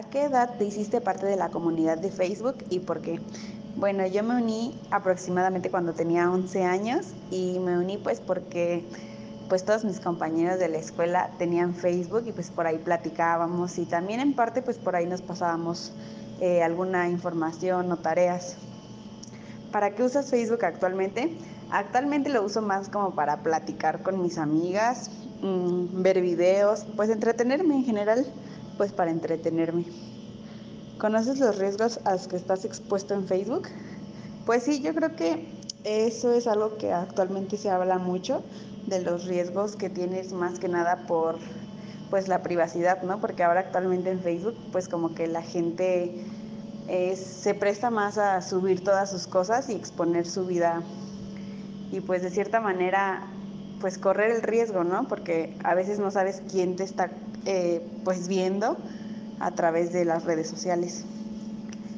¿a qué edad te hiciste parte de la comunidad de Facebook y por qué? Bueno, yo me uní aproximadamente cuando tenía 11 años y me uní pues porque pues todos mis compañeros de la escuela tenían Facebook y pues por ahí platicábamos y también en parte pues por ahí nos pasábamos eh, alguna información o tareas. ¿Para qué usas Facebook actualmente? Actualmente lo uso más como para platicar con mis amigas, mmm, ver videos, pues entretenerme en general, pues para entretenerme. ¿Conoces los riesgos a los que estás expuesto en Facebook? Pues sí, yo creo que eso es algo que actualmente se habla mucho de los riesgos que tienes más que nada por pues la privacidad, ¿no? Porque ahora actualmente en Facebook pues como que la gente se presta más a subir todas sus cosas y exponer su vida y pues de cierta manera pues correr el riesgo, ¿no? Porque a veces no sabes quién te está eh, pues viendo a través de las redes sociales.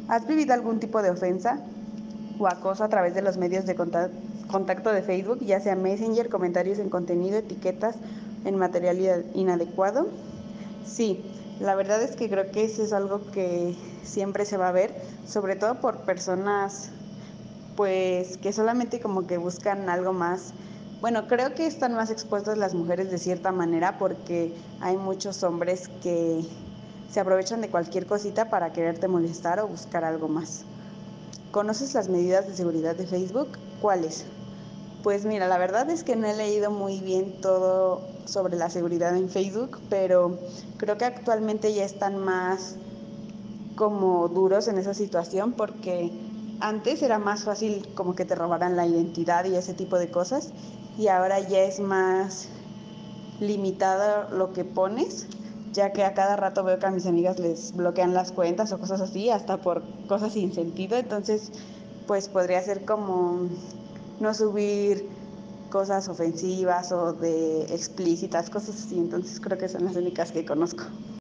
¿Has vivido algún tipo de ofensa o acoso a través de los medios de contacto de Facebook, ya sea Messenger, comentarios en contenido, etiquetas en material inadecuado? Sí, la verdad es que creo que eso es algo que siempre se va a ver, sobre todo por personas pues que solamente como que buscan algo más. Bueno, creo que están más expuestas las mujeres de cierta manera porque hay muchos hombres que se aprovechan de cualquier cosita para quererte molestar o buscar algo más. ¿Conoces las medidas de seguridad de Facebook? ¿Cuáles? Pues mira, la verdad es que no he leído muy bien todo sobre la seguridad en Facebook, pero creo que actualmente ya están más como duros en esa situación porque antes era más fácil como que te robaran la identidad y ese tipo de cosas y ahora ya es más limitado lo que pones, ya que a cada rato veo que a mis amigas les bloquean las cuentas o cosas así, hasta por cosas sin sentido, entonces pues podría ser como no subir cosas ofensivas o de explícitas, cosas así, entonces creo que son las únicas que conozco.